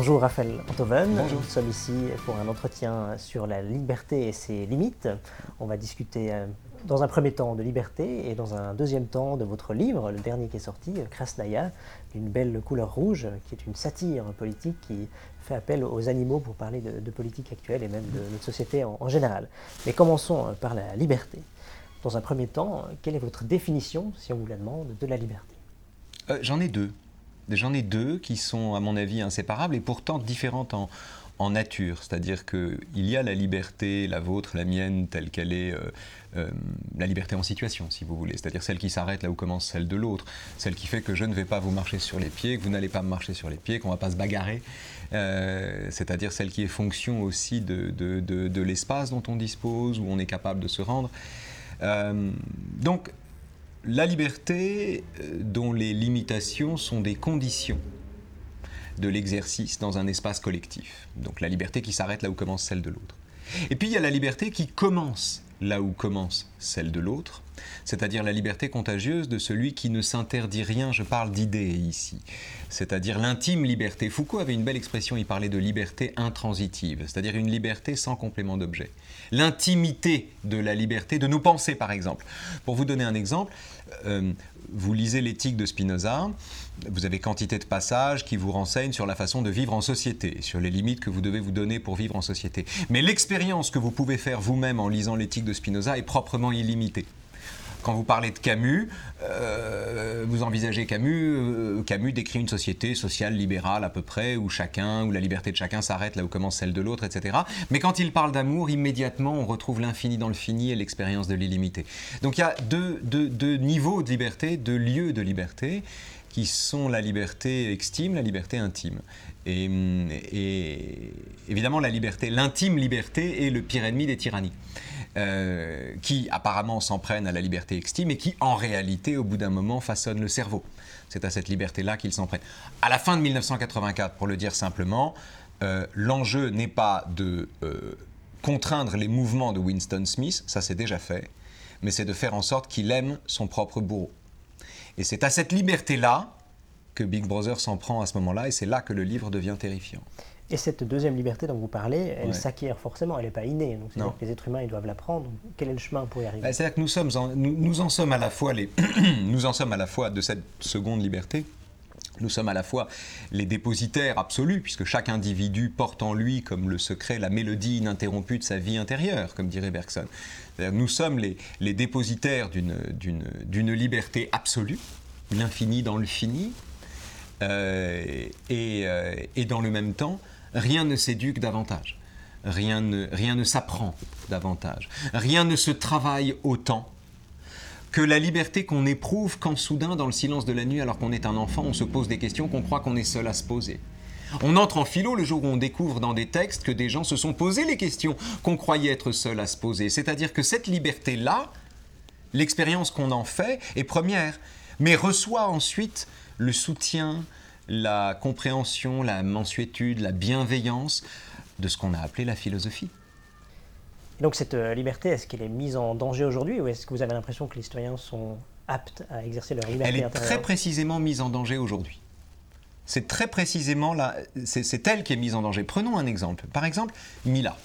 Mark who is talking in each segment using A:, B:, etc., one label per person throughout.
A: Bonjour Raphaël Antoven.
B: Bonjour.
A: Nous sommes ici pour un entretien sur la liberté et ses limites. On va discuter euh, dans un premier temps de liberté et dans un deuxième temps de votre livre, le dernier qui est sorti, Krasnaya, une belle couleur rouge, qui est une satire politique qui fait appel aux animaux pour parler de, de politique actuelle et même de notre société en, en général. Mais commençons euh, par la liberté. Dans un premier temps, quelle est votre définition, si on vous la demande, de la liberté?
B: Euh, J'en ai deux. J'en ai deux qui sont, à mon avis, inséparables et pourtant différentes en, nature. C'est-à-dire qu'il y a la liberté, la vôtre, la mienne, telle qu'elle est, euh, euh, la liberté en situation, si vous voulez. C'est-à-dire celle qui s'arrête là où commence celle de l'autre. Celle qui fait que je ne vais pas vous marcher sur les pieds, que vous n'allez pas me marcher sur les pieds, qu'on ne va pas se bagarrer. Euh, C'est-à-dire celle qui est fonction aussi de, de, de, de l'espace dont on dispose, où on est capable de se rendre. Donc, la liberté euh, dont les limitations sont des conditions de l'exercice dans un espace collectif. Donc la liberté qui s'arrête là où commence celle de l'autre. Et puis il y a la liberté qui commence là où commence celle de l'autre, c'est-à-dire la liberté contagieuse de celui qui ne s'interdit rien, je parle d'idées ici, c'est-à-dire l'intime liberté. Foucault avait une belle expression, il parlait de liberté intransitive, c'est-à-dire une liberté sans complément d'objet. L'intimité de la liberté de nous penser, par exemple. Pour vous donner un exemple, euh, vous lisez l'éthique de Spinoza, vous avez quantité de passages qui vous renseignent sur la façon de vivre en société, sur les limites que vous devez vous donner pour vivre en société. Mais l'expérience que vous pouvez faire vous-même en lisant l'éthique de Spinoza est proprement illimitée. Quand vous parlez de Camus, euh, vous envisagez Camus, euh, Camus décrit une société sociale libérale à peu près, où chacun, où la liberté de chacun s'arrête là où commence celle de l'autre, etc. Mais quand il parle d'amour, immédiatement on retrouve l'infini dans le fini et l'expérience de l'illimité. Donc il y a deux, niveaux de liberté, deux lieux de liberté qui sont la liberté extime, la liberté intime. Et, et évidemment, la liberté, l'intime liberté est le pire ennemi des tyrannies, euh, qui apparemment s'en prennent à la liberté extime et qui, en réalité, au bout d'un moment, façonnent le cerveau. C'est à cette liberté-là qu'ils s'en prennent. À la fin de 1984, pour le dire simplement, euh, l'enjeu n'est pas de euh, contraindre les mouvements de Winston Smith, ça c'est déjà fait, mais c'est de faire en sorte qu'il aime son propre bourreau. Et c'est à cette liberté-là que Big Brother s'en prend à ce moment-là, et c'est là que le livre devient terrifiant.
A: Et cette deuxième liberté dont vous parlez, elle
B: Ouais.
A: s'acquiert forcément, elle n'est pas innée. Donc c'est-à-dire que les êtres humains, ils doivent l'apprendre. Donc, Quel est le chemin pour y arriver?
B: Bah, C'est-à-dire que nous, sommes en, nous, nous en sommes à la fois les, nous en sommes à la fois de cette seconde liberté. Nous sommes à la fois les dépositaires absolus, puisque chaque individu porte en lui comme le secret la mélodie ininterrompue de sa vie intérieure, comme dirait Bergson. Nous sommes les, les dépositaires d'une- liberté absolue, l'infini dans le fini, euh, et, euh, et dans le même temps, rien ne s'éduque davantage, rien ne, rien ne s'apprend davantage, rien ne se travaille autant que la liberté qu'on éprouve quand soudain, dans le silence de la nuit, alors qu'on est un enfant, on se pose des questions qu'on croit qu'on est seul à se poser. On entre en philo le jour où on découvre dans des textes que des gens se sont posés les questions qu'on croyait être seuls à se poser. C'est-à-dire que cette liberté-là, l'expérience qu'on en fait est première, mais reçoit ensuite le soutien, la compréhension, la mansuétude, la bienveillance de ce qu'on a appelé la philosophie.
A: Et donc cette euh, liberté, est-ce qu'elle est mise en danger aujourd'hui ou est-ce que vous avez l'impression que les citoyens sont aptes à exercer leur liberté
B: Elle est très précisément mise en danger aujourd'hui. C'est très précisément là, c'est c'est elle qui est mise en danger. Prenons un exemple. Par exemple, Mila.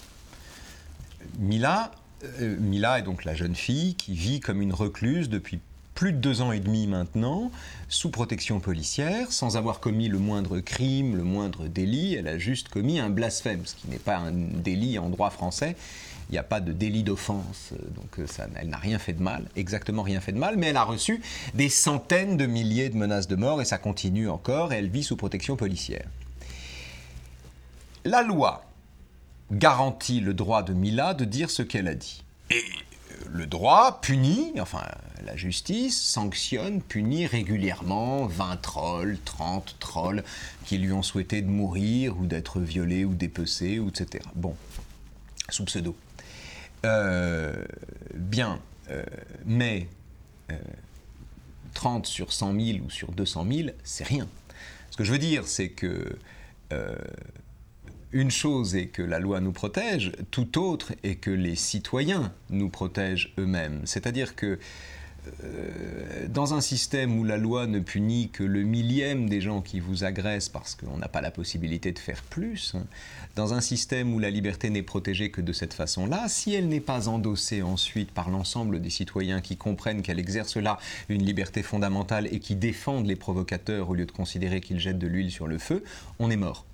B: Mila, euh, Mila est donc la jeune fille qui vit comme une recluse depuis plus de deux ans et demi maintenant, sous protection policière, sans avoir commis le moindre crime, le moindre délit. Elle a juste commis un blasphème, ce qui n'est pas un délit en droit français. Il n'y a pas de délit d'offense, euh, donc euh, elle n'a rien fait de mal, exactement rien fait de mal, mais elle a reçu des centaines de milliers de menaces de mort et ça continue encore et elle vit sous protection policière. La loi garantit le droit de Mila de dire ce qu'elle a dit. Et le droit punit, enfin la justice sanctionne, punit régulièrement 20 trolls, 30 trolls qui lui ont souhaité de mourir ou d'être violés ou dépecés, etc. Bon, sous pseudo. Euh, bien, euh, mais euh, 30 sur 100 000 ou sur 200 000, c'est rien. Ce que je veux dire, c'est que euh, une chose est que la loi nous protège, tout autre est que les citoyens nous protègent eux-mêmes. C'est-à-dire que euh, dans un système où la loi ne punit que le millième des gens qui vous agressent parce qu'on n'a pas la possibilité de faire plus, dans un système où la liberté n'est protégée que de cette façon-là, si elle n'est pas endossée ensuite par l'ensemble des citoyens qui comprennent qu'elle exerce là une liberté fondamentale et qui défendent les provocateurs au lieu de considérer qu'ils jettent de l'huile sur le feu, on est mort.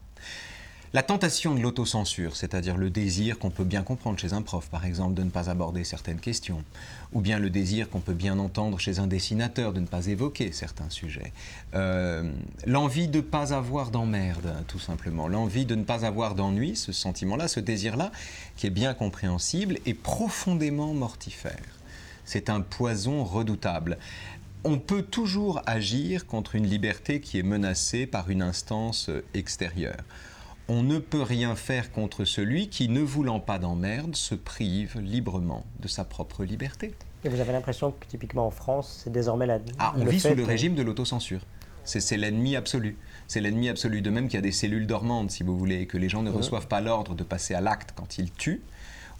B: La tentation de l'autocensure, c'est-à-dire le désir qu'on peut bien comprendre chez un prof, par exemple, de ne pas aborder certaines questions, ou bien le désir qu'on peut bien entendre chez un dessinateur de ne pas évoquer certains sujets, euh, l'envie de ne pas avoir d'emmerde, tout simplement, l'envie de ne pas avoir d'ennui, ce sentiment-là, ce désir-là, qui est bien compréhensible, et profondément mortifère. C'est un poison redoutable. On peut toujours agir contre une liberté qui est menacée par une instance extérieure on ne peut rien faire contre celui qui, ne voulant pas d'emmerde, se prive librement de sa propre liberté.
A: Et vous avez l'impression que typiquement en France, c'est désormais la...
B: Ah, on vit sous le régime de l'autocensure. C'est l'ennemi absolu. C'est l'ennemi absolu. De même qu'il y a des cellules dormantes, si vous voulez, et que les gens ne reçoivent pas l'ordre de passer à l'acte quand ils tuent.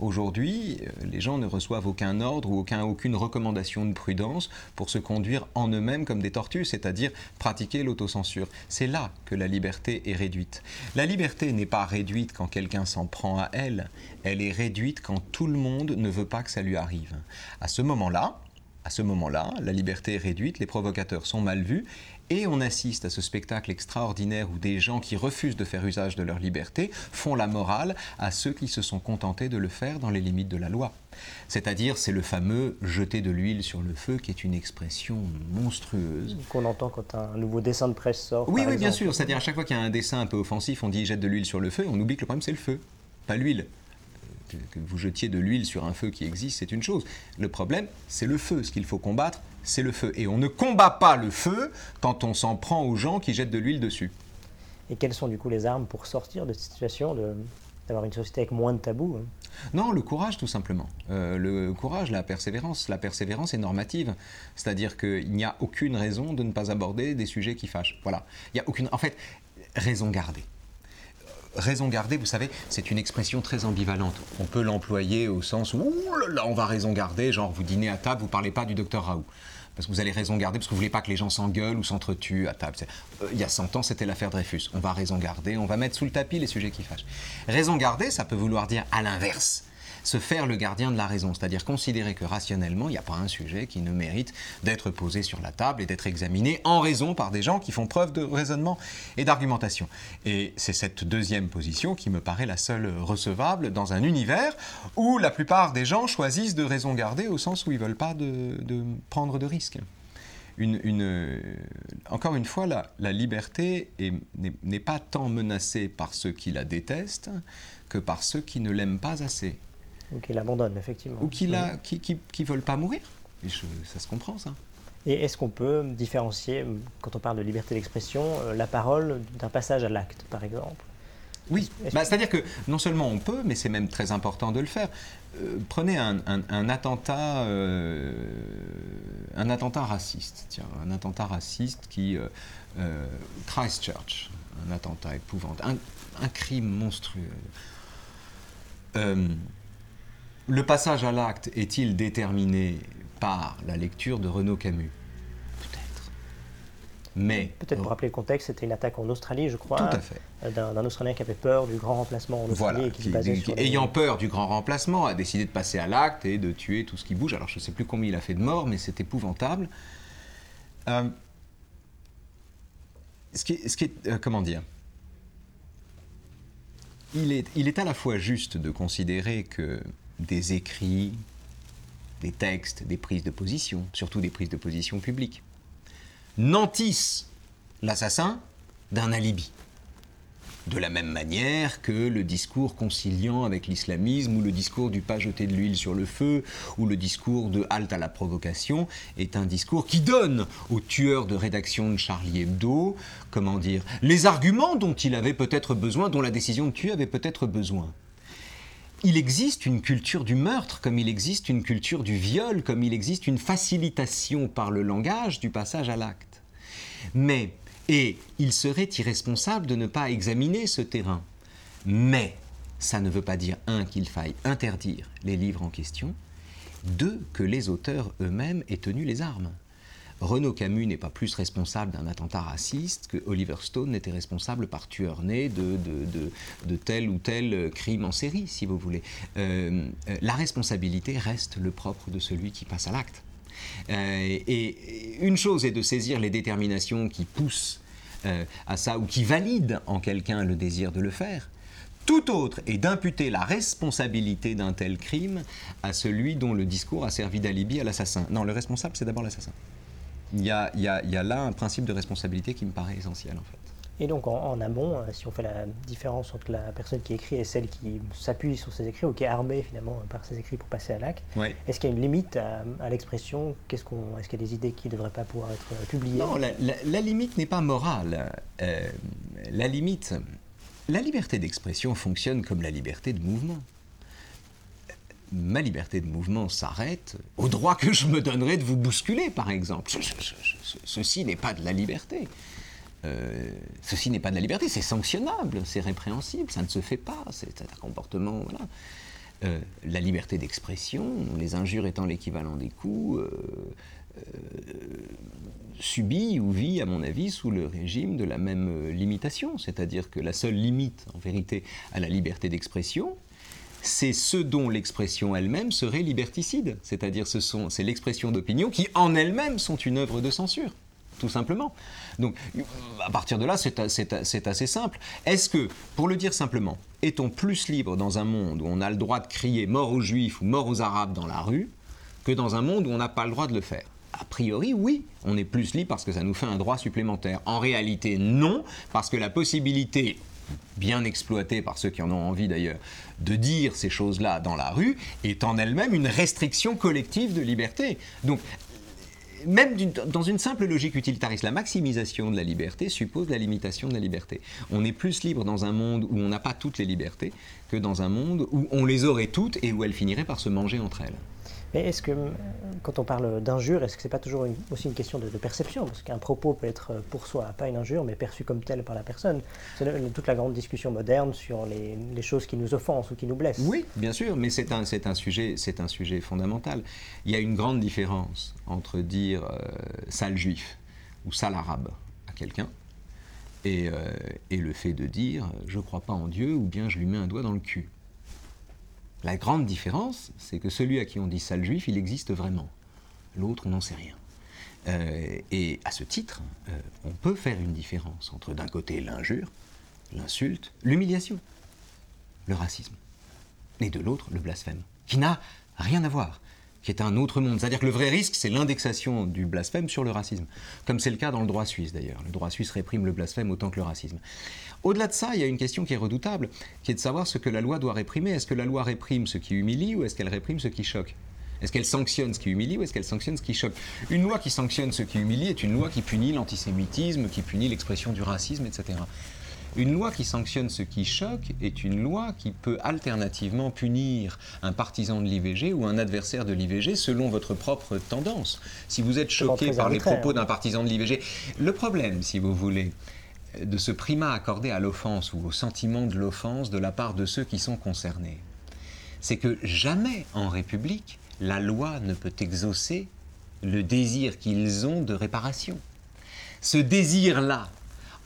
B: Aujourd'hui, euh, les gens ne reçoivent aucun ordre ou aucun, aucune recommandation de prudence pour se conduire en eux-mêmes comme des tortues, c'est-à-dire pratiquer l'autocensure. C'est là que la liberté est réduite. La liberté n'est pas réduite quand quelqu'un s'en prend à elle, elle est réduite quand tout le monde ne veut pas que ça lui arrive. À ce moment-là, à ce moment-là, la liberté est réduite, les provocateurs sont mal vus et on assiste à ce spectacle extraordinaire où des gens qui refusent de faire usage de leur liberté font la morale à ceux qui se sont contentés de le faire dans les limites de la loi. C'est-à-dire, c'est le fameux jeter de l'huile sur le feu qui est une expression monstrueuse.
A: Qu'on entend quand un nouveau dessin de presse sort.
B: Oui, oui, bien sûr. C'est-à-dire, à chaque fois qu'il y a un dessin un peu offensif, on dit jette de l'huile sur le feu, on oublie que le problème c'est le feu, pas l'huile que vous jetiez de l'huile sur un feu qui existe, c'est une chose. Le problème, c'est le feu. Ce qu'il faut combattre, c'est le feu. Et on ne combat pas le feu quand on s'en prend aux gens qui jettent de l'huile dessus.
A: Et quelles sont du coup les armes pour sortir de cette situation, d'avoir une société avec moins de tabous hein?
B: Non, le courage tout simplement. Euh, le courage, la persévérance. La persévérance est normative. C'est-à-dire qu'il n'y a aucune raison de ne pas aborder des sujets qui fâchent. Voilà. Il y a aucune... En fait, raison gardée raison garder, vous savez, c'est une expression très ambivalente. On peut l'employer au sens où, là on va raison garder, genre vous dînez à table, vous parlez pas du docteur Raoult. Parce que vous allez raison garder, parce que vous voulez pas que les gens s'engueulent ou s'entretuent à table. Euh, il y a 100 ans, c'était l'affaire Dreyfus. On va raison garder, on va mettre sous le tapis les sujets qui fâchent. Raison garder, ça peut vouloir dire à l'inverse se faire le gardien de la raison, c'est-à-dire considérer que rationnellement, il n'y a pas un sujet qui ne mérite d'être posé sur la table et d'être examiné en raison par des gens qui font preuve de raisonnement et d'argumentation. Et c'est cette deuxième position qui me paraît la seule recevable dans un univers où la plupart des gens choisissent de raison garder au sens où ils ne veulent pas de, prendre de risques. Encore une fois, la liberté n'est pas tant menacée par ceux qui la détestent que par ceux qui ne l'aiment pas assez.
A: Ou qui l'abandonnent, effectivement.
B: Ou qui ne qui, qui, veulent pas mourir. ça se comprend, ça.
A: Et est-ce qu'on peut différencier, quand on parle de liberté d'expression, euh, la parole d'un passage à l'acte, par exemple?
B: Oui, bah, c'est-à-dire que non seulement on peut, mais c'est même très important de le faire. Euh, prenez un, attentat, euh, un attentat raciste, tiens, un attentat raciste qui Christchurch, un attentat épouvantable, un, un crime monstrueux. Le passage à l'acte est-il déterminé par la lecture de Renaud Camus? Peut-être. Mais.
A: Peut-être pour rappeler le contexte, c'était une attaque en Australie, je crois.
B: Tout à fait.
A: D'un Australien qui avait peur du grand remplacement en Australie et qui,
B: Ayant peur du grand remplacement, a décidé de passer à l'acte et de tuer tout ce qui bouge. Alors je ne sais plus combien il a fait de morts, mais c'est épouvantable. Euh, ce qui est. Ce qui est euh, comment dire? Il est, il est à la fois juste de considérer que des écrits, des textes, des prises de position, surtout des prises de position publiques, nantissent l'assassin d'un alibi. De la même manière que le discours conciliant avec l'islamisme ou le discours du pas jeter de l'huile sur le feu ou le discours de halte à la provocation est un discours qui donne au tueur de rédaction de Charlie Hebdo, comment dire, les arguments dont il avait peut-être besoin, dont la décision de tuer avait peut-être besoin il existe une culture du meurtre, comme il existe une culture du viol, comme il existe une facilitation par le langage du passage à l'acte. Mais, et il serait irresponsable de ne pas examiner ce terrain. Mais, ça ne veut pas dire, un, qu'il faille interdire les livres en question, Deux, que les auteurs eux-mêmes aient tenu les armes. Renaud Camus n'est pas plus responsable d'un attentat raciste que Oliver Stone n'était responsable par tueur né de, de, tel ou tel crime en série, si vous voulez. Euh, euh, la responsabilité reste le propre de celui qui passe à l'acte. Euh, et une chose est de saisir les déterminations qui poussent à ça ou qui valident en quelqu'un le désir de le faire. Tout autre est d'imputer la responsabilité d'un tel crime à celui dont le discours a servi d'alibi à l'assassin. Non, le responsable, c'est d'abord l'assassin il y a, là un principe de responsabilité qui me paraît essentiel en fait.
A: Et donc en, amont, euh, si on fait la différence entre la personne qui écrit et celle qui s'appuie sur ses écrits ou qui est armée finalement par ses écrits pour passer à l'acte, est-ce qu'il y a une limite à, l'expression? Est-ce qu'il y a des idées qui ne devraient pas pouvoir être euh, publiées?
B: Non, la, limite n'est pas morale. Euh, la limite, la liberté d'expression fonctionne comme la liberté de mouvement ma liberté de mouvement s'arrête au droit que je me donnerais de vous bousculer, par exemple. ceci n'est pas de la liberté. Euh, ceci n'est pas de la liberté, c'est sanctionnable, c'est répréhensible, ça ne se fait pas, c'est un comportement. Euh, la liberté d'expression, les injures étant l'équivalent des coups, euh, subit ou vit, à mon avis, sous le régime de la même limitation. C'est-à-dire que la seule limite, en vérité, à la liberté d'expression, c'est ce dont l'expression elle-même serait liberticide. C'est-à-dire ce sont, c'est l'expression d'opinion qui en elle-même sont une œuvre de censure, tout simplement. Donc à partir de là, c'est, assez simple. Est-ce que, pour le dire simplement, est-on plus libre dans un monde où on a le droit de crier mort aux juifs ou mort aux arabes dans la rue que dans un monde où on n'a pas le droit de le faire? A priori, oui, on est plus libre parce que ça nous fait un droit supplémentaire. En réalité, non, parce que la possibilité bien exploitée par ceux qui en ont envie d'ailleurs, de dire ces choses-là dans la rue, est en elle-même une restriction collective de liberté. Donc, même dans une simple logique utilitariste, la maximisation de la liberté suppose la limitation de la liberté. On est plus libre dans un monde où on n'a pas toutes les libertés que dans un monde où on les aurait toutes et où elles finiraient par se manger entre elles.
A: Mais est-ce que, quand on parle d'injure, est-ce que ce n'est pas toujours aussi une question de, perception? Parce qu'un propos peut être pour soi pas une injure, mais perçu comme tel par la personne. C'est toute la grande discussion moderne sur les, choses qui nous offensent ou qui nous blessent.
B: Oui, bien sûr, mais c'est un, un, sujet, un sujet fondamental. Il y a une grande différence entre dire euh, sale juif ou sale arabe à quelqu'un et, euh, et le fait de dire je ne crois pas en Dieu ou bien je lui mets un doigt dans le cul. La grande différence, c'est que celui à qui on dit sale juif, il existe vraiment. L'autre n'en sait rien. Euh, et à ce titre, euh, on peut faire une différence entre d'un côté l'injure, l'insulte, l'humiliation, le racisme, et de l'autre le blasphème, qui n'a rien à voir qui est un autre monde. C'est-à-dire que le vrai risque, c'est l'indexation du blasphème sur le racisme, comme c'est le cas dans le droit suisse d'ailleurs. Le droit suisse réprime le blasphème autant que le racisme. Au-delà de ça, il y a une question qui est redoutable, qui est de savoir ce que la loi doit réprimer. Est-ce que la loi réprime ce qui humilie ou est-ce qu'elle réprime ce qui choque? Est-ce qu'elle sanctionne ce qui humilie ou est-ce qu'elle sanctionne ce qui choque? Une loi qui sanctionne ce qui humilie est une loi qui punit l'antisémitisme, qui punit l'expression du racisme, etc. Une loi qui sanctionne ce qui choque est une loi qui peut alternativement punir un partisan de l'IVG ou un adversaire de l'IVG selon votre propre tendance. Si vous êtes choqué par les propos d'un partisan de l'IVG, le problème, si vous voulez, de ce primat accordé à l'offense ou au sentiment de l'offense de la part de ceux qui sont concernés, c'est que jamais en République la loi ne peut exaucer le désir qu'ils ont de réparation. Ce désir-là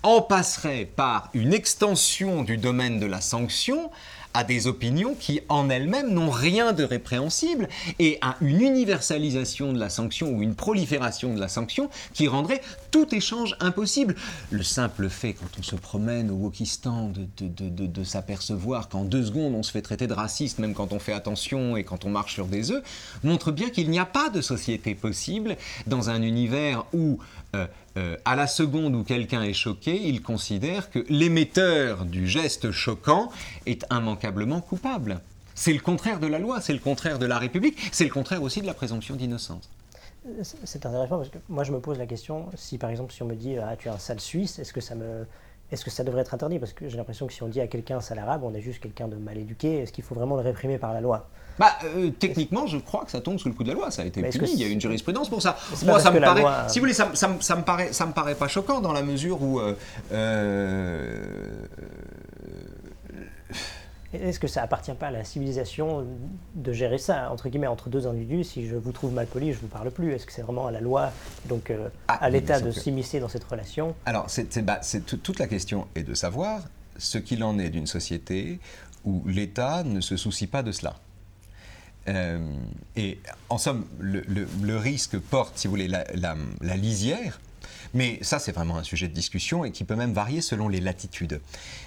B: en passerait par une extension du domaine de la sanction à des opinions qui en elles-mêmes n'ont rien de répréhensible et à une universalisation de la sanction ou une prolifération de la sanction qui rendrait tout échange impossible. Le simple fait, quand on se promène au Wokistan, de, de, de, s'apercevoir qu'en deux secondes on se fait traiter de raciste, même quand on fait attention et quand on marche sur des œufs, montre bien qu'il n'y a pas de société possible dans un univers où euh, euh, à la seconde où quelqu'un est choqué, il considère que l'émetteur du geste choquant est immanquablement coupable. C'est le contraire de la loi, c'est le contraire de la République, c'est le contraire aussi de la présomption d'innocence.
A: C'est intéressant parce que moi je me pose la question, si par exemple si on me dit ah, tu es un sale suisse, est-ce que ça me est-ce que ça devrait être interdit? Parce que j'ai l'impression que si on dit à quelqu'un sale arabe, on est juste quelqu'un de mal éduqué. Est-ce qu'il faut vraiment le réprimer par la loi?
B: Bah, euh, techniquement, je crois que ça tombe sous le coup de la loi. Ça a été puni. Il y a une jurisprudence pour ça. Moi, ça me paraît. Si vous voulez, ça, me paraît, ça me paraît pas choquant dans la mesure où. Euh, euh,
A: Est-ce que ça appartient pas à la civilisation de gérer ça, entre guillemets, entre deux individus? Si je vous trouve mal poli, je ne vous parle plus. Est-ce que c'est vraiment à la loi, donc ah, à l'État de s'immiscer dans cette relation?
B: Alors, c'est, bah, toute la question est de savoir ce qu'il en est d'une société où l'État ne se soucie pas de cela. Euh, et en somme, le, risque porte, si vous voulez, la, lisière. Mais ça, c'est vraiment un sujet de discussion et qui peut même varier selon les latitudes.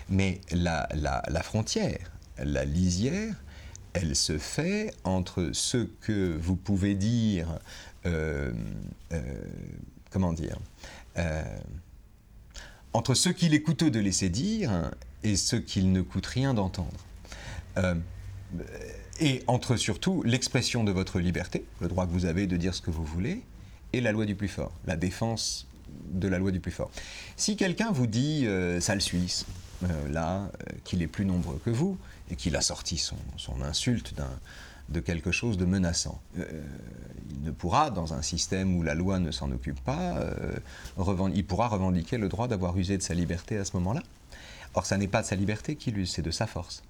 B: Mais la, frontière, la lisière, elle se fait entre ce que vous pouvez dire, euh, euh, comment dire, entre ce qu'il est coûteux de laisser dire et ce qu'il ne coûte rien d'entendre et entre surtout l'expression de votre liberté, le droit que vous avez de dire ce que vous voulez, et la loi du plus fort, la défense de la loi du plus fort. Si quelqu'un vous dit euh, sale Suisse, euh, là, euh, qu'il est plus nombreux que vous, et qu'il a sorti son, son insulte de quelque chose de menaçant, il ne pourra, dans un système où la loi ne s'en occupe pas, il pourra revendiquer le droit d'avoir usé de sa liberté à ce moment-là. Or, ça n'est pas de sa liberté qu'il use, c'est de sa force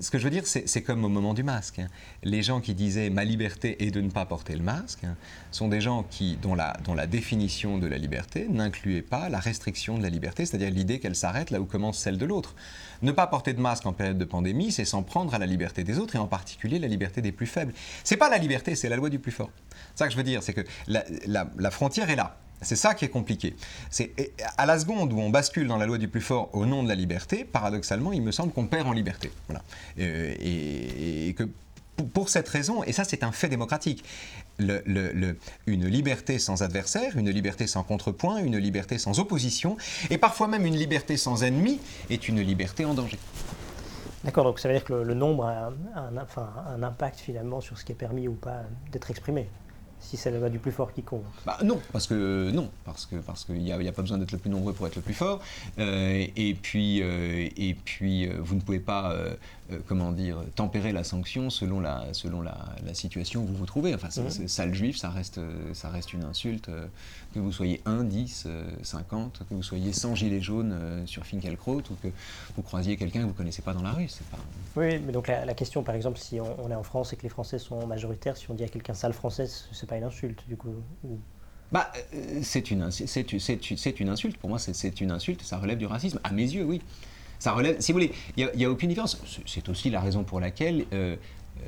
B: ce que je veux dire, c'est comme au moment du masque. Hein. Les gens qui disaient ma liberté est de ne pas porter le masque hein, sont des gens qui, dont, la, définition de la liberté n'incluait pas la restriction de la liberté, c'est-à-dire l'idée qu'elle s'arrête là où commence celle de l'autre. Ne pas porter de masque en période de pandémie, c'est s'en prendre à la liberté des autres et en particulier la liberté des plus faibles. C'est pas la liberté, c'est la loi du plus fort. Ça que je veux dire, c'est que la frontière est là. C'est ça qui est compliqué. C'est à la seconde où on bascule dans la loi du plus fort au nom de la liberté, paradoxalement, il me semble qu'on perd en liberté. Voilà. Euh, et, que pour cette raison, et ça c'est un fait démocratique, une liberté sans adversaire, une liberté sans contrepoint, une liberté sans opposition, et parfois même une liberté sans ennemi, est une liberté en danger.
A: D'accord, donc ça veut dire que le, nombre a un impact finalement sur ce qui est permis ou pas d'être exprimé si c'est la loi du plus fort qui compte
B: bah, Non, parce que non, parce que parce qu'il n'y a, pas besoin d'être le plus nombreux pour être le plus fort. Euh, et puis euh, et puis euh, vous ne pouvez pas comment dire tempérer la sanction selon la selon la, situation où vous vous trouvez. Enfin, c'est, sale juif, ça reste ça reste une insulte. que vous soyez 1, 10, 50, que vous soyez 100 gilets jaunes sur Finkelkraut ou que vous croisiez quelqu'un que vous ne connaissez pas dans la rue. Pas...
A: Oui, mais donc la, question, par exemple, si on, on, est en France et que les Français sont majoritaires, si on dit à quelqu'un sale français, c'est pas une insulte, du coup
B: bah, euh, c'est une, c'est, une insulte. Pour moi, c'est, une insulte. Ça relève du racisme. À mes yeux, oui. Ça relève. Si vous voulez, il n'y a, aucune différence. C'est aussi la raison pour laquelle euh,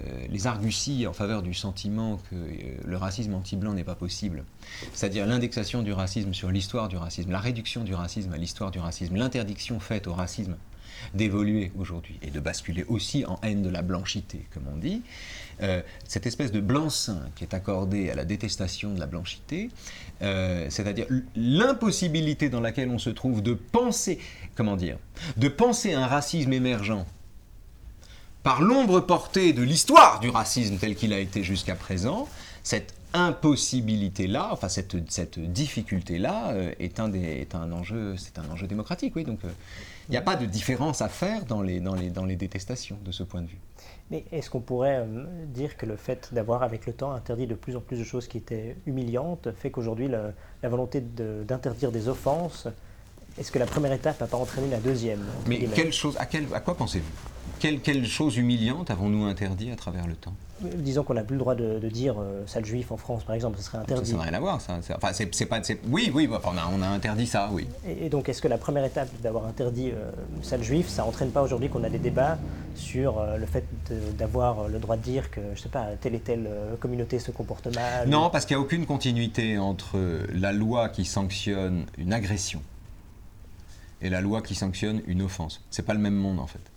B: euh, les arguties en faveur du sentiment que le racisme anti-blanc n'est pas possible, c'est-à-dire l'indexation du racisme sur l'histoire du racisme, la réduction du racisme à l'histoire du racisme, l'interdiction faite au racisme d'évoluer aujourd'hui et de basculer aussi en haine de la blanchité, comme on dit, euh, cette espèce de blanc-seing qui est accordé à la détestation de la blanchité, euh, c'est-à-dire l'impossibilité dans laquelle on se trouve de penser, comment dire, de penser un racisme émergent par l'ombre portée de l'histoire du racisme tel qu'il a été jusqu'à présent, cette impossibilité-là, enfin cette, difficulté-là, euh, est, un enjeu, c'est un enjeu démocratique. Donc il n'y a pas de différence à faire dans les détestations de ce point de vue.
A: Mais est-ce qu'on pourrait euh, dire que le fait d'avoir avec le temps interdit de plus en plus de choses qui étaient humiliantes fait qu'aujourd'hui la, volonté d'interdire des offenses, est-ce que la première étape n'a pas entraîné la deuxième
B: Mais quelle chose, à, quel, à quoi pensez-vous? Quelle, quelle chose humiliante avons-nous interdit à travers le temps?
A: Disons qu'on n'a plus le droit de, dire euh, sale juif en France, par exemple, ce serait interdit.
B: Ça n'a rien à voir, ça. Enfin, c'est, pas, oui, oui, on, a, on, a, interdit ça, oui.
A: Et, donc, est-ce que la première étape d'avoir interdit euh, sale juif, ça n'entraîne pas aujourd'hui qu'on a des débats sur euh, le fait d'avoir le droit de dire que, je sais pas, telle et telle communauté se comporte mal
B: Non, parce qu'il n'y a aucune continuité entre la loi qui sanctionne une agression et la loi qui sanctionne une offense. C'est pas le même monde, en fait.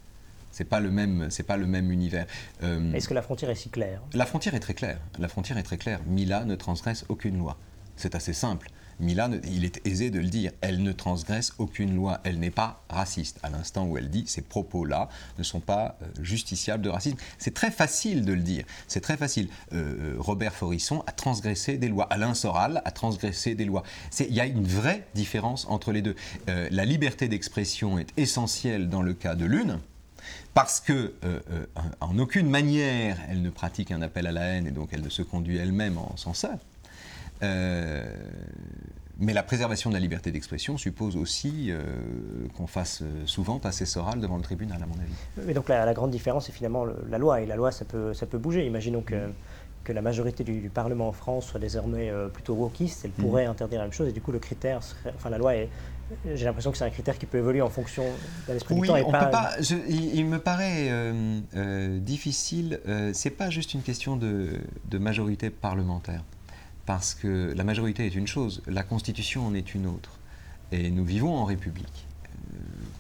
B: C'est pas le même, c'est pas le même univers.
A: Euh, Est-ce que la frontière est si claire?
B: La frontière est très claire. La frontière est très claire. Mila ne transgresse aucune loi. C'est assez simple. Mila, il est aisé de le dire, elle ne transgresse aucune loi, elle n'est pas raciste. À l'instant où elle dit ces propos-là ne sont pas euh, justiciables de racisme, c'est très facile de le dire. C'est très facile. Euh, Robert Forisson a transgressé des lois. Alain Soral a transgressé des lois. Il y a une vraie différence entre les deux. la liberté d'expression est essentielle dans le cas de l'une parce que euh, euh, en aucune manière elle ne pratique un appel à la haine et donc elle ne se conduit elle-même en censeur. Euh, Mais la préservation de la liberté d'expression suppose aussi qu'on fasse souvent passer Soral devant le tribunal, à mon avis.
A: Mais donc la, grande différence, c'est finalement la loi. Et la loi, ça peut, ça peut bouger. Imaginons que, que la majorité du, Parlement en France soit désormais plutôt wokiste. Elle mm. pourrait interdire la même chose. Et du coup, le critère serait, enfin, la loi est j'ai l'impression que c'est un critère qui peut évoluer en fonction de l'esprit
B: du
A: temps.
B: Et on pas... Peut pas il, me paraît euh, euh, difficile. Euh, c'est pas juste une question de, de, majorité parlementaire, parce que la majorité est une chose, la Constitution en est une autre, et nous vivons en République.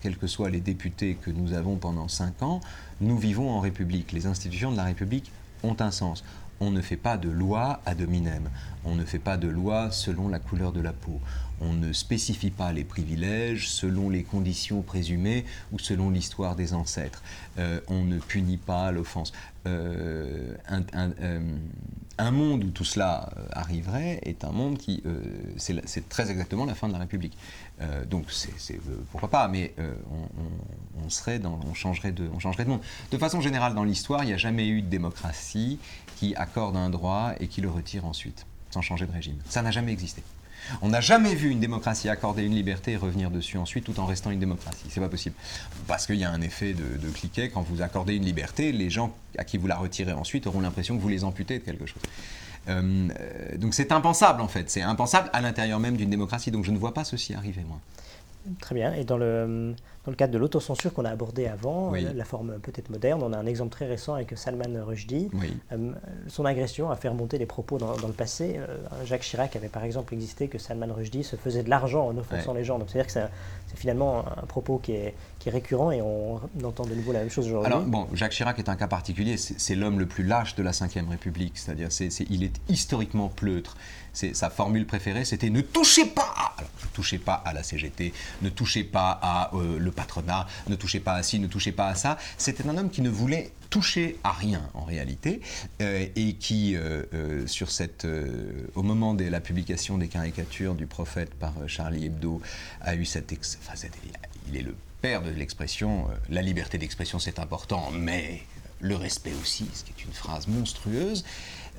B: quels que soient les députés que nous avons pendant cinq ans, nous vivons en République. Les institutions de la République ont un sens. On ne fait pas de loi ad hominem. On ne fait pas de loi selon la couleur de la peau. On ne spécifie pas les privilèges selon les conditions présumées ou selon l'histoire des ancêtres. Euh, on ne punit pas l'offense. Euh, euh, un, monde où tout cela arriverait est un monde qui, c'est très exactement la fin de la République. donc pourquoi pas, mais on changerait de monde. De façon générale, dans l'histoire, il n'y a jamais eu de démocratie qui accorde un droit et qui le retire ensuite, sans changer de régime. Ça n'a jamais existé. On n'a jamais vu une démocratie accorder une liberté et revenir dessus ensuite tout en restant une démocratie. C'est pas possible. Parce qu'il y a un effet de, cliquet. Quand vous accordez une liberté, les gens à qui vous la retirez ensuite auront l'impression que vous les amputez de quelque chose. Euh, donc c'est impensable en fait. C'est impensable à l'intérieur même d'une démocratie. Donc je ne vois pas ceci arriver, moi.
A: Très bien. Et dans le, dans le cadre de l'autocensure qu'on a abordé avant, la forme peut-être moderne, on a un exemple très récent avec Salman Rushdie. Euh, son agression a fait remonter des propos dans, le passé. Euh, Jacques Chirac avait par exemple existé que Salman Rushdie se faisait de l'argent en offensant les gens. Donc c'est-à-dire que c'est finalement un propos qui est, qui est, récurrent et on entend de nouveau la même chose aujourd'hui.
B: Alors bon, Jacques Chirac est un cas particulier. C'est l'homme le plus lâche de la Ve République. C'est-à-dire il est historiquement pleutre sa formule préférée, c'était ne touchez pas Ne touchez pas à la CGT, ne touchez pas à euh, le patronat, ne touchez pas à ci, ne touchez pas à ça. C'était un homme qui ne voulait toucher à rien en réalité euh, et qui, euh, sur cette, au moment de la publication des caricatures du prophète par Charlie Hebdo, a eu cette, enfin, il est le père de l'expression la liberté d'expression c'est important, mais le respect aussi, ce qui est une phrase monstrueuse.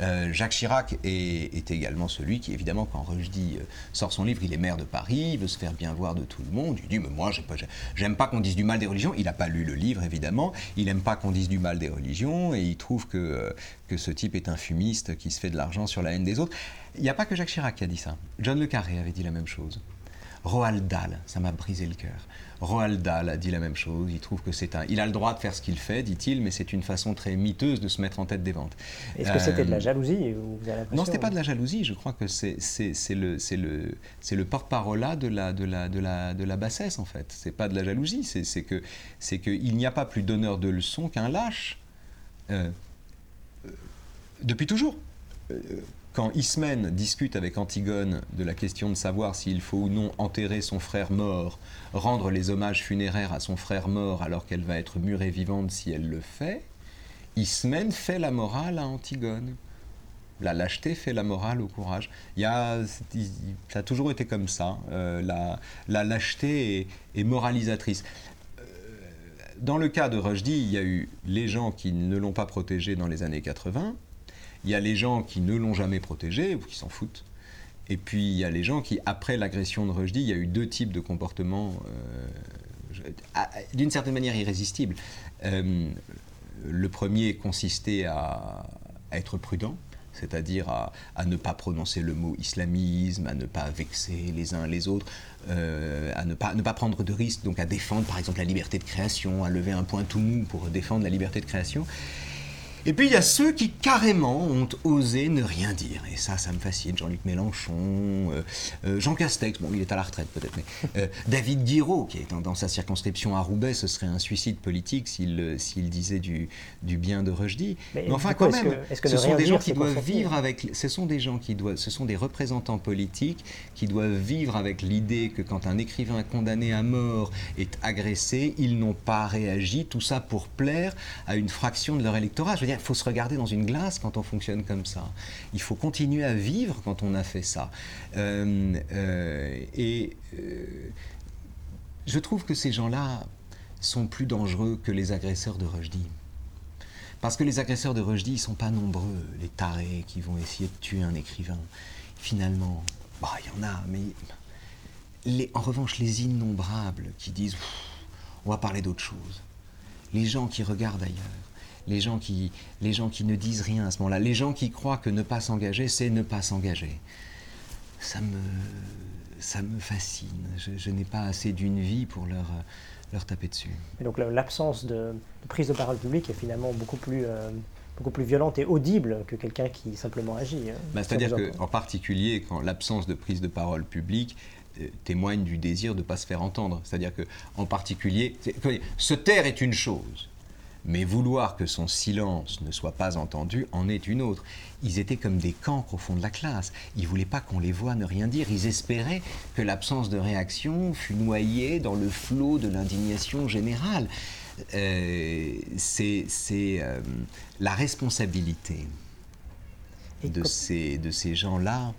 B: Euh, Jacques Chirac est, également celui qui, évidemment, quand Rushdie euh, sort son livre, il est maire de Paris, il veut se faire bien voir de tout le monde. Il dit Mais moi, j'aime pas, qu'on dise du mal des religions. Il n'a pas lu le livre, évidemment. Il n'aime pas qu'on dise du mal des religions et il trouve que, euh, que ce type est un fumiste qui se fait de l'argent sur la haine des autres. Il n'y a pas que Jacques Chirac qui a dit ça. John Le Carré avait dit la même chose. Roald Dahl, ça m'a brisé le cœur. Roald Dahl a dit la même chose. Il trouve que c'est un. Il a le droit de faire ce qu'il fait, dit-il, mais c'est une façon très miteuse de se mettre en tête des ventes.
A: Est-ce que c'était de la euh, jalousie
B: Non, c'était pas de la jalousie. Je crois que c'est le, le, le porte-parole de la, de, la, de, la, de la bassesse, en fait. C'est pas de la jalousie. C'est que c'est qu'il n'y a pas plus donneur de leçons qu'un lâche. Euh, euh, depuis toujours quand Ismène discute avec Antigone de la question de savoir s'il faut ou non enterrer son frère mort, rendre les hommages funéraires à son frère mort alors qu'elle va être murée vivante si elle le fait, Ismène fait la morale à Antigone. La lâcheté fait la morale au courage. Il y a, ça a toujours été comme ça. Euh, la, lâcheté est, moralisatrice. Euh, dans le cas de Rushdie, il y a eu les gens qui ne l'ont pas protégé dans les années 80, il y a les gens qui ne l'ont jamais protégé ou qui s'en foutent. Et puis il y a les gens qui, après l'agression de Rushdie, il y a eu deux types de comportements euh, d'une certaine manière irrésistibles. Euh, le premier consistait à, être prudent, c'est-à-dire à, ne pas prononcer le mot islamisme, à ne pas vexer les uns les autres, euh, à ne pas, ne pas prendre de risques, donc à défendre par exemple la liberté de création, à lever un point tout mou pour défendre la liberté de création. Et puis il y a ceux qui carrément ont osé ne rien dire. Et ça, ça me fascine. Jean-Luc Mélenchon, euh, euh, Jean Castex, bon, il est à la retraite peut-être, mais euh, David Guiraud, qui est dans, sa circonscription à Roubaix, ce serait un suicide politique s'il disait du, du, bien de Rushdie. Mais, enfin, quand même, ce sont des gens qui doivent vivre avec. Ce sont des gens qui doivent. Ce sont des représentants politiques qui doivent vivre avec l'idée que quand un écrivain condamné à mort est agressé, ils n'ont pas réagi. Tout ça pour plaire à une fraction de leur électorat. Je veux dire, il faut se regarder dans une glace quand on fonctionne comme ça. Il faut continuer à vivre quand on a fait ça. Euh, euh, et euh, je trouve que ces gens-là sont plus dangereux que les agresseurs de Rushdie. Parce que les agresseurs de Rushdie, ils sont pas nombreux, les tarés qui vont essayer de tuer un écrivain. Finalement, Bah, il y en a, mais en revanche, les innombrables qui disent on va parler d'autre chose. Les gens qui regardent ailleurs, les gens qui, les gens qui ne disent rien à ce moment-là, les gens qui croient que ne pas s'engager, c'est ne pas s'engager. Ça me, ça me fascine. Je, n'ai pas assez d'une vie pour leur, leur taper dessus.
A: Et donc l'absence de, prise de parole publique est finalement beaucoup plus, euh, beaucoup plus violente et audible que quelqu'un qui simplement agit. Hein,
B: bah, c'est-à-dire qu'en particulier, quand l'absence de prise de parole publique euh, témoigne du désir de ne pas se faire entendre. C'est-à-dire qu'en particulier, se taire est une chose, mais vouloir que son silence ne soit pas entendu en est une autre. Ils étaient comme des cancres au fond de la classe. Ils ne voulaient pas qu'on les voie ne rien dire. Ils espéraient que l'absence de réaction fût noyée dans le flot de l'indignation générale. Euh, c'est euh, la responsabilité de ces, de ces gens-là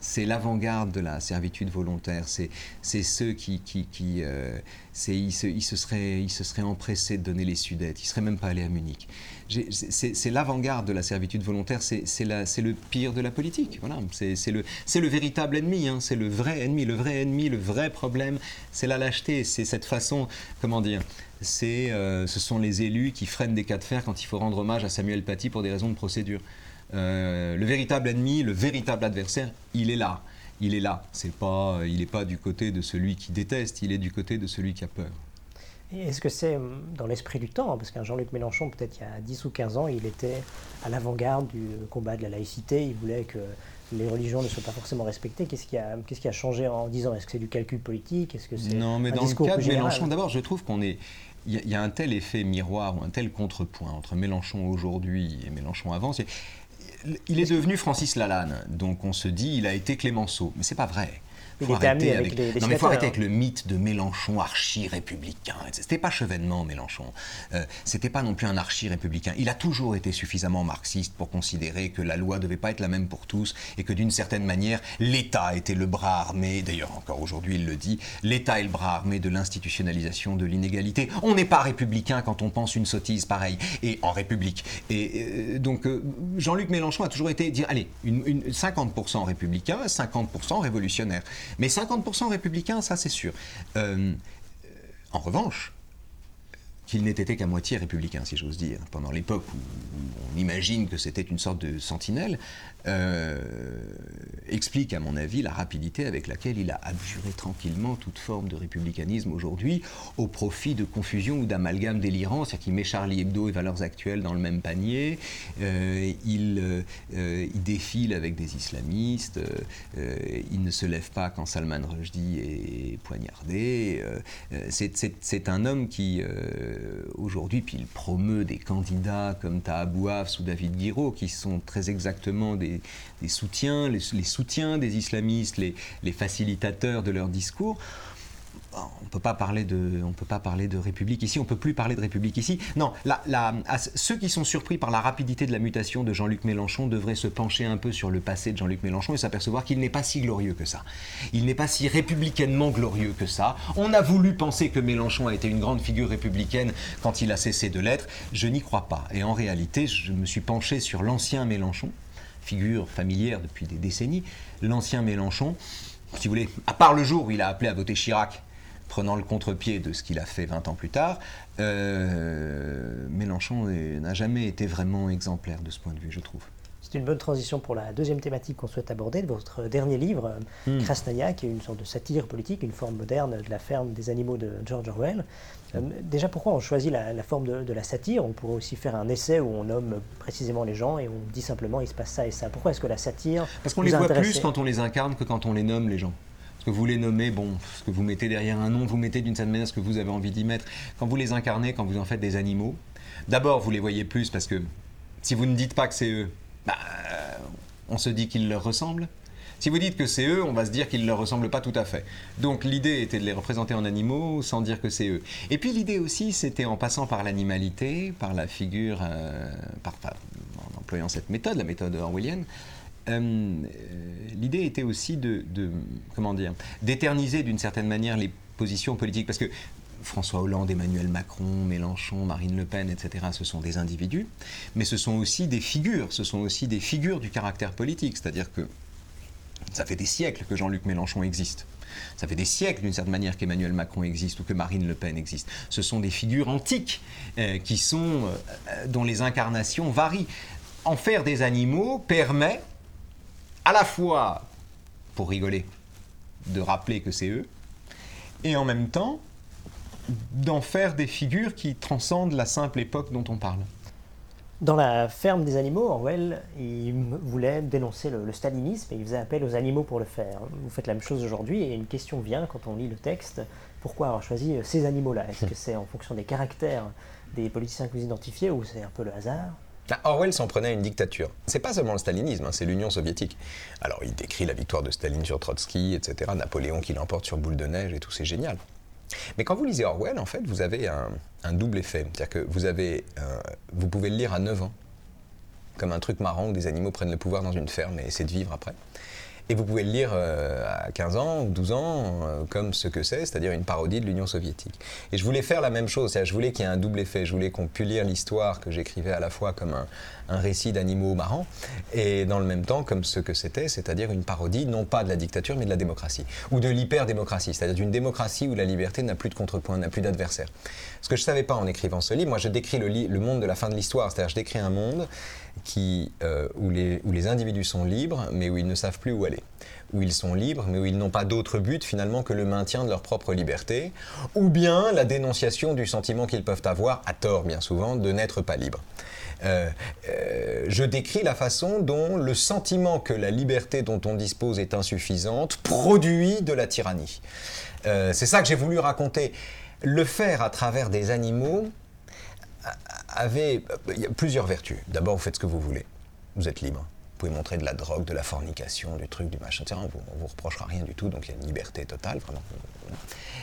B: C'est l'avant-garde de la servitude volontaire. C'est, ceux qui, euh, ils, se, seraient, se empressés de donner les Sudètes. Ils seraient même pas allés à Munich. C'est, l'avant-garde de la servitude volontaire. C'est, le pire de la politique. Voilà. C'est, le, le véritable ennemi. Hein. C'est le vrai ennemi. Le vrai ennemi, le vrai problème, c'est la lâcheté. C'est cette façon, comment dire, c'est, euh, ce sont les élus qui freinent des cas de fer quand il faut rendre hommage à Samuel Paty pour des raisons de procédure. Euh, le véritable ennemi, le véritable adversaire, il est là. Il est là. C'est pas, il n'est pas du côté de celui qui déteste, il est du côté de celui qui a peur.
A: Est-ce que c'est hum, dans l'esprit du temps Parce qu'un Jean-Luc Mélenchon, peut-être il y a 10 ou 15 ans, il était à l'avant-garde du combat de la laïcité. Il voulait que les religions ne soient pas forcément respectées. Qu'est-ce qui a, qu'est-ce qui a changé en 10 ans? Est-ce que c'est du calcul politique? Est-ce que c'est
B: Non, mais dans le cas de Mélenchon, d'abord, je trouve qu'on est. Il y, a un tel effet miroir ou un tel contrepoint entre Mélenchon aujourd'hui et Mélenchon avant il est devenu Francis Lalanne, donc on se dit il a été Clémenceau, mais c'est pas vrai.
A: Faut arrêter avec, les,
B: Non, mais il faut arrêter avec le mythe de Mélenchon archi-républicain. C'était pas Chevènement, Mélenchon. Euh, C'était pas non plus un archi-républicain. Il a toujours été suffisamment marxiste pour considérer que la loi devait pas être la même pour tous et que d'une certaine manière, l'État était le bras armé, d'ailleurs encore aujourd'hui il le dit, l'État est le bras armé de l'institutionnalisation de l'inégalité. On n'est pas républicain quand on pense une sottise pareille, et en République. Et euh, donc euh, Jean-Luc Mélenchon a toujours été dire, allez, une, une 50% républicain, 50% révolutionnaire. Mais 50% républicains, ça c'est sûr. Euh, en revanche, qu'il n'ait été qu'à moitié républicain, si j'ose dire, pendant l'époque où, on imagine que c'était une sorte de sentinelle, euh, explique, à mon avis, la rapidité avec laquelle il a abjuré tranquillement toute forme de républicanisme aujourd'hui, au profit de confusion ou d'amalgame délirant, c'est-à-dire qu'il met Charlie Hebdo et Valeurs Actuelles dans le même panier, euh, il, euh, il, défile avec des islamistes, il ne se lève pas quand Salman Rushdie est poignardé. c'est un homme qui, aujourd'hui, puis il promeut des candidats comme Tahabou ou David Guiraud, qui sont très exactement des soutiens, les, soutiens des islamistes, les, facilitateurs de leur discours on ne peut pas parler de, on peut pas parler de république ici, on ne peut plus parler de république ici. Non, ceux qui sont surpris par la rapidité de la mutation de Jean-Luc Mélenchon devraient se pencher un peu sur le passé de Jean-Luc Mélenchon et s'apercevoir qu'il n'est pas si glorieux que ça. Il n'est pas si républicainement glorieux que ça. On a voulu penser que Mélenchon a été une grande figure républicaine quand il a cessé de l'être. Je n'y crois pas. Et en réalité, je me suis penché sur l'ancien Mélenchon, figure familière depuis des décennies, l'ancien Mélenchon, si vous voulez, à part le jour où il a appelé à voter Chirac, prenant le contre-pied de ce qu'il a fait 20 ans plus tard, euh, Mélenchon n'a jamais été vraiment exemplaire de ce point de vue, je trouve.
A: C'est une bonne transition pour la deuxième thématique qu'on souhaite aborder de votre dernier livre, hmm. Krasnaya, qui est une sorte de satire politique, une forme moderne de la ferme des animaux de George Orwell. Euh, déjà, pourquoi on choisit la, forme de, la satire? On pourrait aussi faire un essai où on nomme précisément les gens et on dit simplement il se passe ça et ça. Pourquoi est-ce que la satire
B: Parce qu'on les voit plus quand on les incarne que quand on les nomme, les gens. Parce que vous les nommez, bon, ce que vous mettez derrière un nom, vous mettez d'une certaine manière ce que vous avez envie d'y mettre. Quand vous les incarnez, quand vous en faites des animaux, d'abord vous les voyez plus parce que si vous ne dites pas que c'est eux, bah, on se dit qu'ils leur ressemblent. Si vous dites que c'est eux, on va se dire qu'ils ne leur ressemblent pas tout à fait. Donc l'idée était de les représenter en animaux sans dire que c'est eux. Et puis l'idée aussi, c'était en passant par l'animalité, par la figure, euh, en employant cette méthode, la méthode orwellienne, euh, l'idée était aussi de, comment dire, d'éterniser d'une certaine manière les positions politiques. Parce que
C: François Hollande, Emmanuel Macron, Mélenchon, Marine Le Pen, etc., ce sont des individus, mais ce sont aussi des figures, ce sont aussi des figures du caractère politique, c'est-à-dire que ça fait des siècles que Jean-Luc Mélenchon existe. Ça fait des siècles, d'une certaine manière, qu'Emmanuel Macron existe ou que Marine Le Pen existe. Ce sont des figures antiques euh, qui sont, euh, dont les incarnations varient. En faire des animaux permet à la fois, pour rigoler, de rappeler que c'est eux, et en même temps d'en faire des figures qui transcendent la simple époque dont on parle.
A: Dans la ferme des animaux, Orwell, il voulait dénoncer le, stalinisme et il faisait appel aux animaux pour le faire. Vous faites la même chose aujourd'hui et une question vient quand on lit le texte. Pourquoi avoir choisi ces animaux-là? Est-ce que c'est en fonction des caractères des politiciens que vous identifiez ou c'est un peu le hasard?
B: Ah, Orwell s'en prenait à une dictature. C'est pas seulement le stalinisme, hein, c'est l'Union soviétique. Alors il décrit la victoire de Staline sur Trotsky, etc., Napoléon qui l'emporte sur boule de neige et tout, c'est génial. Mais quand vous lisez Orwell, en fait, vous avez un, double effet. C'est-à-dire que vous, avez, euh, vous pouvez le lire à 9 ans, comme un truc marrant où des animaux prennent le pouvoir dans une ferme et essaient de vivre après. Et vous pouvez le lire euh, à 15 ans ou 12 ans, euh, comme ce que c'est, c'est-à-dire une parodie de l'Union soviétique. Et je voulais faire la même chose, c'est-à-dire je voulais qu'il y ait un double effet, je voulais qu'on puisse lire l'histoire que j'écrivais à la fois comme un, un récit d'animaux marrants, et dans le même temps comme ce que c'était, c'est-à-dire une parodie non pas de la dictature, mais de la démocratie, ou de l'hyper-démocratie, c'est-à-dire d'une démocratie où la liberté n'a plus de contrepoint, n'a plus d'adversaire. Ce que je ne savais pas en écrivant ce livre, moi je décris le, le monde de la fin de l'histoire, c'est-à-dire je décris un monde euh, où, les, individus sont libres, mais où ils ne savent plus où aller où ils sont libres, mais où ils n'ont pas d'autre but finalement que le maintien de leur propre liberté, ou bien la dénonciation du sentiment qu'ils peuvent avoir, à tort bien souvent, de n'être pas libres. Euh, euh, je décris la façon dont le sentiment que la liberté dont on dispose est insuffisante produit de la tyrannie. C'est ça que j'ai voulu raconter. Le faire à travers des animaux avait plusieurs vertus. D'abord, vous faites ce que vous voulez. Vous êtes libre. Vous pouvez montrer de la drogue, de la fornication, du truc, du machin, etc. On ne vous reprochera rien du tout, donc il y a une liberté totale. Vraiment.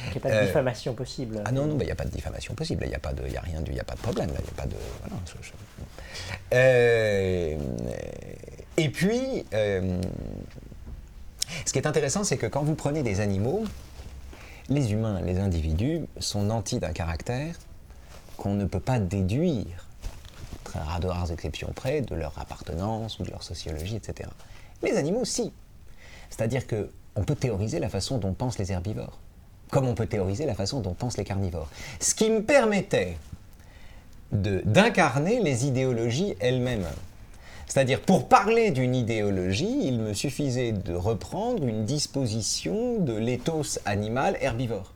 A: Il n'y a pas de diffamation possible.
B: Ah non, non, il n'y a pas de diffamation possible. Il n'y a, pas de, a rien, il n'y a pas de problème. Il a pas de, euh, et puis, euh, ce qui est intéressant, c'est que quand vous prenez des animaux, les humains, les individus, sont nantis d'un caractère qu'on ne peut pas déduire, très à de rares exceptions près, de leur appartenance ou de leur sociologie, etc. Les animaux, si. C'est-à-dire que on peut théoriser la façon dont pensent les herbivores, comme on peut théoriser la façon dont pensent les carnivores. Ce qui me permettait d'incarner les idéologies elles-mêmes. C'est-à-dire, pour parler d'une idéologie, il me suffisait de reprendre une disposition de l'éthos animal herbivore,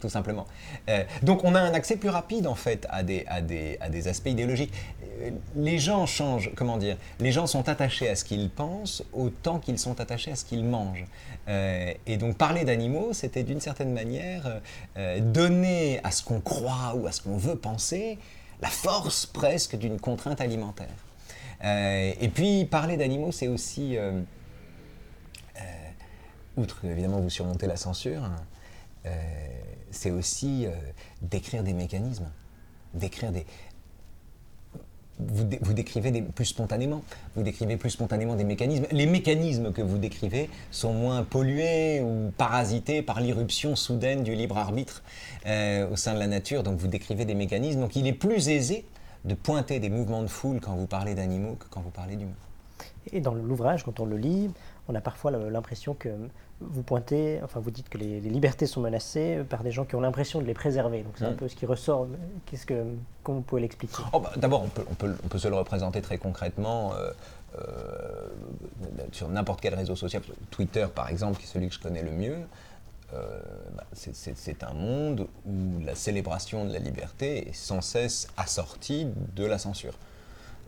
B: tout simplement. Euh, donc on a un accès plus rapide, en fait, à des, à des, à des aspects idéologiques. Euh, les gens changent, comment dire, les gens sont attachés à ce qu'ils pensent autant qu'ils sont attachés à ce qu'ils mangent. Euh, et donc parler d'animaux, c'était d'une certaine manière donner à ce qu'on croit ou à ce qu'on veut penser la force presque d'une contrainte alimentaire. Et puis parler d'animaux, c'est aussi, outre évidemment vous surmonter la censure, c'est aussi décrire des mécanismes, décrire des, vous, décrivez des, plus spontanément. Vous décrivez plus spontanément des mécanismes. Les mécanismes que vous décrivez sont moins pollués ou parasités par l'irruption soudaine du libre arbitre euh, au sein de la nature. Donc vous décrivez des mécanismes. Donc il est plus aisé de pointer des mouvements de foule quand vous parlez d'animaux que quand vous parlez d'humains.
A: Et dans l'ouvrage, quand on le lit, on a parfois l'impression que vous pointez, enfin vous dites que les, libertés sont menacées par des gens qui ont l'impression de les préserver. Donc c'est un mm. peu ce qui ressort. Qu'est-ce que, comment vous pouvez l'expliquer?
B: Oh, bah, D'abord, on peut, on, peut, on peut, se le représenter très concrètement euh, euh, sur n'importe quel réseau social. Twitter, par exemple, qui est celui que je connais le mieux. Euh, bah, c'est un monde où la célébration de la liberté est sans cesse assortie de la censure.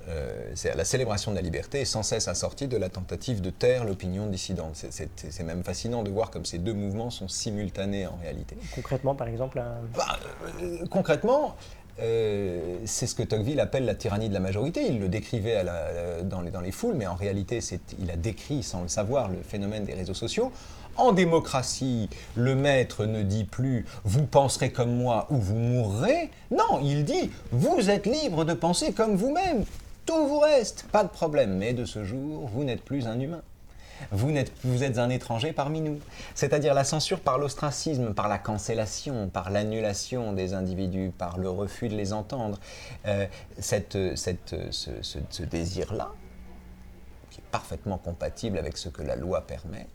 B: Euh, c'est la célébration de la liberté est sans cesse assortie de la tentative de taire l'opinion dissidente. C'est même fascinant de voir comme ces deux mouvements sont simultanés en réalité.
A: Concrètement, par exemple
B: bah, euh, Concrètement, euh, c'est ce que Tocqueville appelle la tyrannie de la majorité. Il le décrivait dans, les, dans, les, foules, mais en réalité, il a décrit, sans le savoir, le phénomène des réseaux sociaux. En démocratie, le maître ne dit plus vous penserez comme moi ou vous mourrez. Non, il dit vous êtes libre de penser comme vous-même. Tout vous reste, pas de problème. Mais de ce jour, vous n'êtes plus un humain. vous, êtes, un étranger parmi nous. C'est-à-dire la censure par l'ostracisme, par la cancellation, par l'annulation des individus, par le refus de les entendre. Euh, ce désir-là, qui est parfaitement compatible avec ce que la loi permet,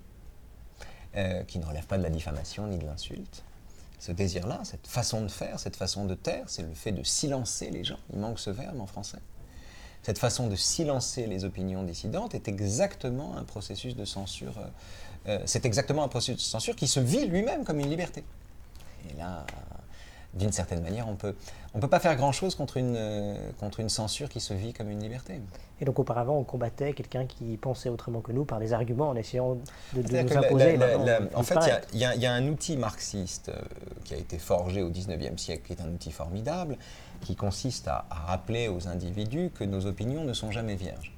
B: euh, qui ne relève pas de la diffamation ni de l'insulte. Ce désir-là, cette façon de faire, cette façon de taire, c'est le fait de silencer les gens. Il manque ce verbe en français. Cette façon de silencer les opinions dissidentes est exactement un processus de censure. Euh, euh, c'est exactement un processus de censure qui se vit lui-même comme une liberté. Et là, d'une certaine manière, on peut, on peut pas faire grand-chose contre une, euh, contre une censure qui se vit comme une liberté.
A: Et donc auparavant, on combattait quelqu'un qui pensait autrement que nous par des arguments en essayant de, nous imposer.
B: en fait, il y, y, a un outil marxiste euh, qui a été forgé au 19e siècle, qui est un outil formidable, qui consiste à, rappeler aux individus que nos opinions ne sont jamais vierges.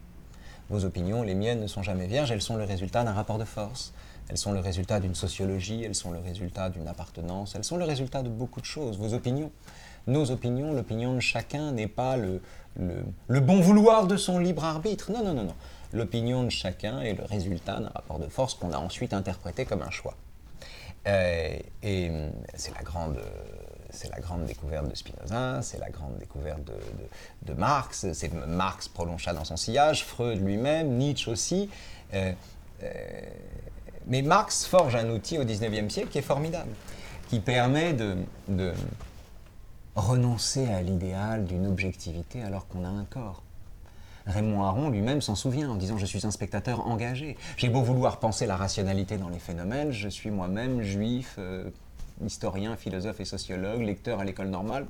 B: Vos opinions, les miennes, ne sont jamais vierges, elles sont le résultat d'un rapport de force elles sont le résultat d'une sociologie, elles sont le résultat d'une appartenance, elles sont le résultat de beaucoup de choses. Vos opinions, nos opinions, l'opinion de chacun n'est pas le, le, bon vouloir de son libre arbitre. Non, non, non, non. L'opinion de chacun est le résultat d'un rapport de force qu'on a ensuite interprété comme un choix. Euh, et c'est la grande c'est la grande découverte de Spinoza, c'est la grande découverte de, Marx, c'est Marx prolongea dans son sillage, Freud lui-même, Nietzsche aussi. Euh, euh, mais Marx forge un outil au XIXe siècle qui est formidable, qui permet de, renoncer à l'idéal d'une objectivité alors qu'on a un corps. Raymond Aron lui-même s'en souvient en disant Je suis un spectateur engagé. J'ai beau vouloir penser la rationalité dans les phénomènes, je suis moi-même juif, euh, historien, philosophe et sociologue, lecteur à l'école normale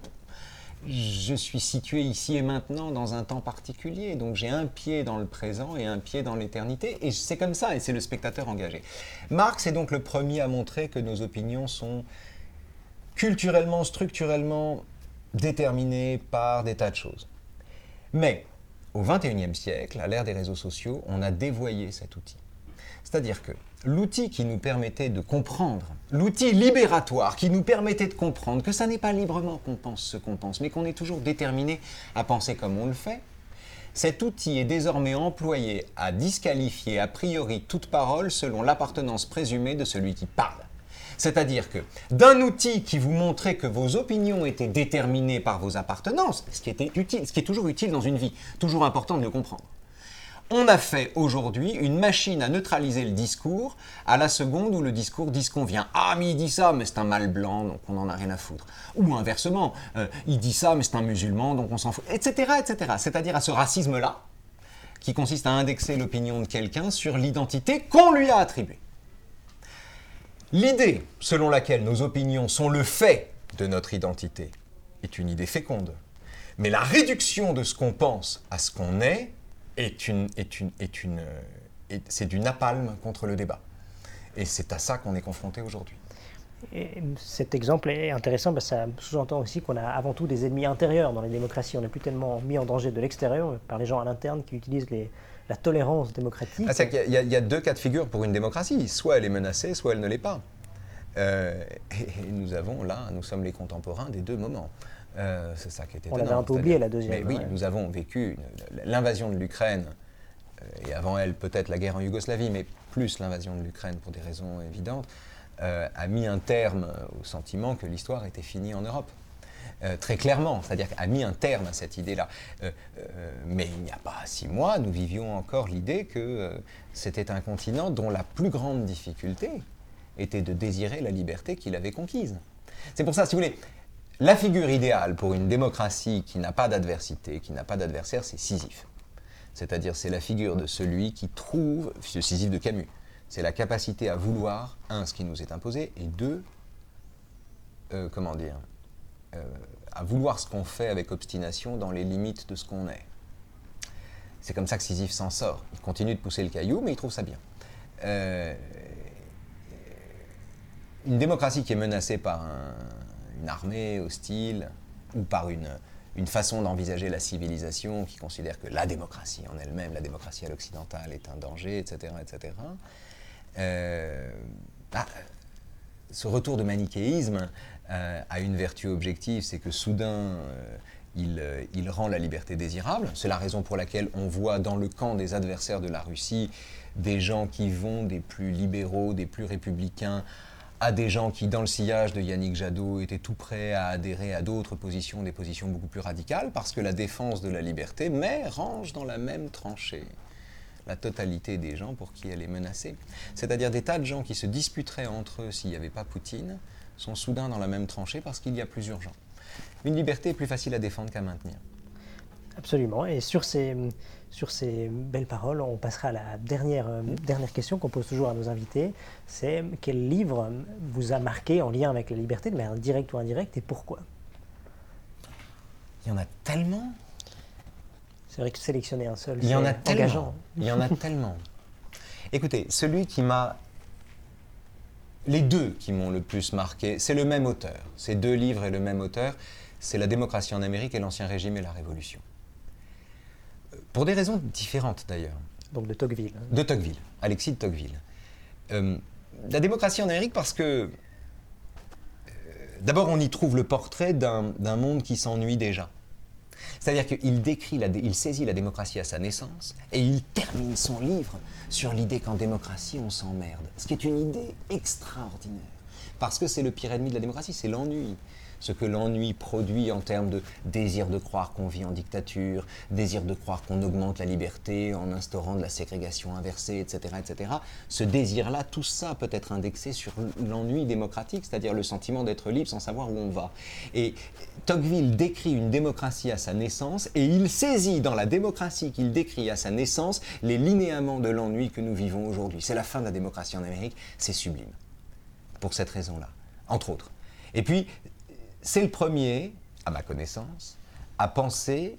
B: je suis situé ici et maintenant dans un temps particulier. Donc j'ai un pied dans le présent et un pied dans l'éternité. Et c'est comme ça, et c'est le spectateur engagé. Marx est donc le premier à montrer que nos opinions sont culturellement, structurellement déterminées par des tas de choses. Mais au XXIe siècle, à l'ère des réseaux sociaux, on a dévoyé cet outil. C'est-à-dire que l'outil qui nous permettait de comprendre, l'outil libératoire qui nous permettait de comprendre que ça n'est pas librement qu'on pense ce qu'on pense, mais qu'on est toujours déterminé à penser comme on le fait, cet outil est désormais employé à disqualifier a priori toute parole selon l'appartenance présumée de celui qui parle. C'est-à-dire que d'un outil qui vous montrait que vos opinions étaient déterminées par vos appartenances, ce qui, ce qui est toujours utile dans une vie, toujours important de le comprendre, on a fait aujourd'hui une machine à neutraliser le discours à la seconde où le discours disconvient. Ah, mais il dit ça, mais c'est un mâle blanc, donc on n'en a rien à foutre. Ou inversement, euh, il dit ça, mais c'est un musulman, donc on s'en fout, etc., etc. C'est-à-dire à ce racisme-là, qui consiste à indexer l'opinion de quelqu'un sur l'identité qu'on lui a attribuée. L'idée selon laquelle nos opinions sont le fait de notre identité est une idée féconde. Mais la réduction de ce qu'on pense à ce qu'on est est une, est une, est une, euh, c'est du napalm contre le débat. Et c'est à ça qu'on est confronté aujourd'hui.
A: cet exemple est intéressant parce que ça sous-entend aussi qu'on a avant tout des ennemis intérieurs dans les démocraties. On n'est plus tellement mis en danger de l'extérieur par les gens à l'interne qui utilisent les, la tolérance démocratique.
B: Ah, il, y a, deux cas de figure pour une démocratie. Soit elle est menacée, soit elle ne l'est pas. Euh, et, nous avons là, nous sommes les contemporains des deux moments.
A: Euh, c'est ça qui était. On avait un peu oublié la deuxième.
B: Mais oui, nous avons vécu l'invasion de l'Ukraine, euh, et avant elle peut-être la guerre en Yougoslavie, mais plus l'invasion de l'Ukraine pour des raisons évidentes, euh, a mis un terme au sentiment que l'histoire était finie en Europe. très clairement, c'est-à-dire a mis un terme à cette idée-là. mais il n'y a pas six mois, nous vivions encore l'idée que c'était un continent dont la plus grande difficulté était de désirer la liberté qu'il avait conquise. C'est pour ça, si vous voulez, la figure idéale pour une démocratie qui n'a pas d'adversité, qui n'a pas d'adversaire, c'est Sisyphe. C'est-à-dire, c'est la figure de celui qui trouve, ce Sisyphe de Camus, c'est la capacité à vouloir, un, ce qui nous est imposé, et deux, euh, comment dire, euh, à vouloir ce qu'on fait avec obstination dans les limites de ce qu'on est. C'est comme ça que Sisyphe s'en sort. Il continue de pousser le caillou, mais il trouve ça bien. Euh, une démocratie qui est menacée par un, une armée hostile ou par une, une façon d'envisager la civilisation qui considère que la démocratie en elle-même, la démocratie à l'occidentale est un danger, etc. etc. Euh, ah, ce retour de manichéisme euh, a une vertu objective, c'est que soudain, euh, il, il, rend la liberté désirable. C'est la raison pour laquelle on voit dans le camp des adversaires de la Russie des gens qui vont des plus libéraux, des plus républicains, à des gens qui, dans le sillage de Yannick Jadot, étaient tout prêts à adhérer à d'autres positions, des positions beaucoup plus radicales, parce que la défense de la liberté, mais range dans la même tranchée la totalité des gens pour qui elle est menacée. C'est-à-dire des tas de gens qui se disputeraient entre eux s'il n'y avait pas Poutine, sont soudain dans la même tranchée parce qu'il y a plus urgent. Une liberté est plus facile à défendre qu'à maintenir.
A: Absolument. Et sur ces, sur ces belles paroles, on passera à la dernière, euh, dernière question qu'on pose toujours à nos invités. C'est quel livre vous a marqué en lien avec la liberté, de manière directe ou indirecte, et pourquoi?
B: Il y en a tellement.
A: C'est vrai que sélectionner un seul,
B: Il y en a
A: c'est engageant.
B: tellement. Il y en a tellement. Écoutez, celui qui m'a les deux qui m'ont le plus marqué, c'est le même auteur. Ces deux livres et le même auteur, c'est La démocratie en Amérique et l'Ancien Régime et la Révolution. Pour des raisons différentes d'ailleurs.
A: Donc de Tocqueville. hein.
B: De Tocqueville, Alexis de Tocqueville. Euh, la démocratie en Amérique parce que, euh, d'abord, on y trouve le portrait d'un monde qui s'ennuie déjà. C'est-à-dire qu'il décrit, la il saisit la démocratie à sa naissance et il termine son livre sur l'idée qu'en démocratie, on s'emmerde. Ce qui est une idée extraordinaire. Parce que c'est le pire ennemi de la démocratie, c'est l'ennui. Ce que l'ennui produit en termes de désir de croire qu'on vit en dictature, désir de croire qu'on augmente la liberté en instaurant de la ségrégation inversée, etc. etc. Ce désir-là, tout ça peut être indexé sur l'ennui démocratique, c'est-à-dire le sentiment d'être libre sans savoir où on va. Et Tocqueville décrit une démocratie à sa naissance et il saisit dans la démocratie qu'il décrit à sa naissance les linéaments de l'ennui que nous vivons aujourd'hui. C'est la fin de la démocratie en Amérique, c'est sublime. Pour cette raison-là, entre autres. Et puis, c'est le premier, à ma connaissance, à penser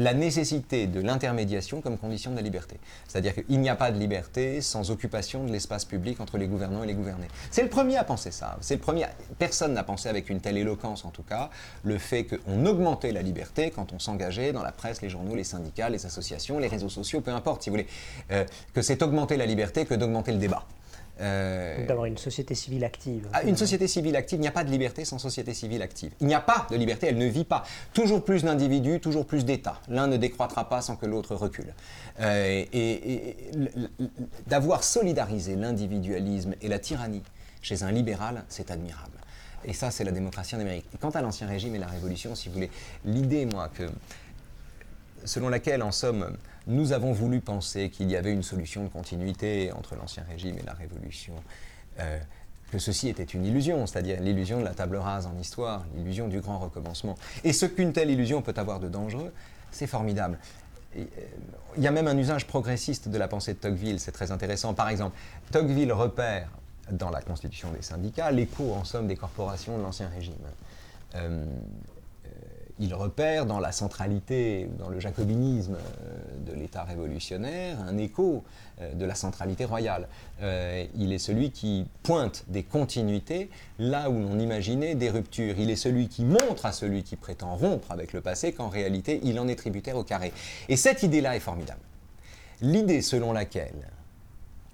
B: la nécessité de l'intermédiation comme condition de la liberté. C'est-à-dire qu'il n'y a pas de liberté sans occupation de l'espace public entre les gouvernants et les gouvernés. C'est le premier à penser ça. C'est le premier. Personne n'a pensé avec une telle éloquence, en tout cas, le fait qu'on augmentait la liberté quand on s'engageait dans la presse, les journaux, les syndicats, les associations, les réseaux sociaux, peu importe, si vous voulez. Euh, que c'est augmenter la liberté que d'augmenter le débat. Euh,
A: D'avoir une société civile active.
B: ah, Une société civile active, il n'y a pas de liberté sans société civile active. Il n'y a pas de liberté, elle ne vit pas. Toujours plus d'individus, toujours plus d'États. L'un ne décroîtra pas sans que l'autre recule. Euh, et d'avoir solidarisé l'individualisme et la tyrannie chez un libéral, c'est admirable. Et ça, c'est la démocratie en Amérique. Et quant à l'Ancien Régime et la Révolution, si vous voulez, l'idée, moi, que selon laquelle, en somme, nous avons voulu penser qu'il y avait une solution de continuité entre l'Ancien Régime et la Révolution, euh, que ceci était une illusion, c'est-à-dire l'illusion de la table rase en histoire, l'illusion du grand recommencement. Et ce qu'une telle illusion peut avoir de dangereux, c'est formidable. Euh, Il y a même un usage progressiste de la pensée de Tocqueville, c'est très intéressant. Par exemple, Tocqueville repère dans la constitution des syndicats l'écho, en somme, des corporations de l'Ancien Régime. Euh, il repère dans la centralité, dans le jacobinisme euh, de l'État révolutionnaire, un écho euh, de la centralité royale. Euh, il est celui qui pointe des continuités là où l'on imaginait des ruptures. Il est celui qui montre à celui qui prétend rompre avec le passé qu'en réalité, il en est tributaire au carré. Et cette idée-là est formidable. L'idée selon laquelle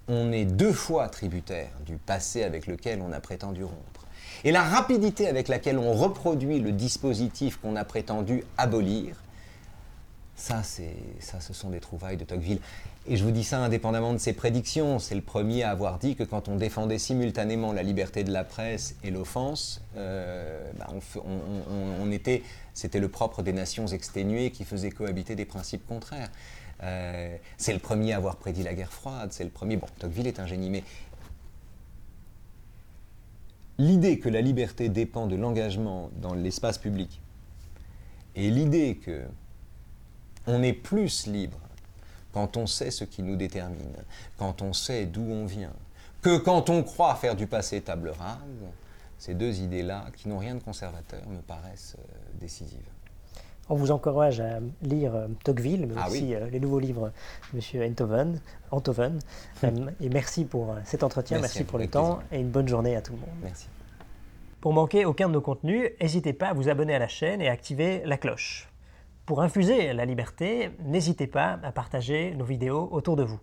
B: on est deux fois tributaire du passé avec lequel on a prétendu rompre. Et la rapidité avec laquelle on reproduit le dispositif qu'on a prétendu abolir, ça, ça, ce sont des trouvailles de Tocqueville. Et je vous dis ça indépendamment de ses prédictions. C'est le premier à avoir dit que quand on défendait simultanément la liberté de la presse et l'offense, euh, bah, on, était, c'était le propre des nations exténuées qui faisaient cohabiter des principes contraires. Euh, c'est le premier à avoir prédit la guerre froide. C'est le premier. Bon, Tocqueville est un mais l'idée que la liberté dépend de l'engagement dans l'espace public et l'idée que on est plus libre quand on sait ce qui nous détermine, quand on sait d'où on vient, que quand on croit faire du passé table rase, ces deux idées-là, qui n'ont rien de conservateur, me paraissent euh, décisives.
A: On vous encourage à lire euh, Tocqueville, mais
B: Ah
A: aussi
B: oui.
A: euh, les nouveaux livres de M. Enthoven. Enthoven. Euh, et merci pour cet entretien,
B: Merci
A: pour le temps
B: plaisir.
A: et une bonne journée à tout le monde.
B: Merci.
A: Pour manquer aucun de nos contenus, n'hésitez pas à vous abonner à la chaîne et à activer la cloche. Pour infuser la liberté, n'hésitez pas à partager nos vidéos autour de vous.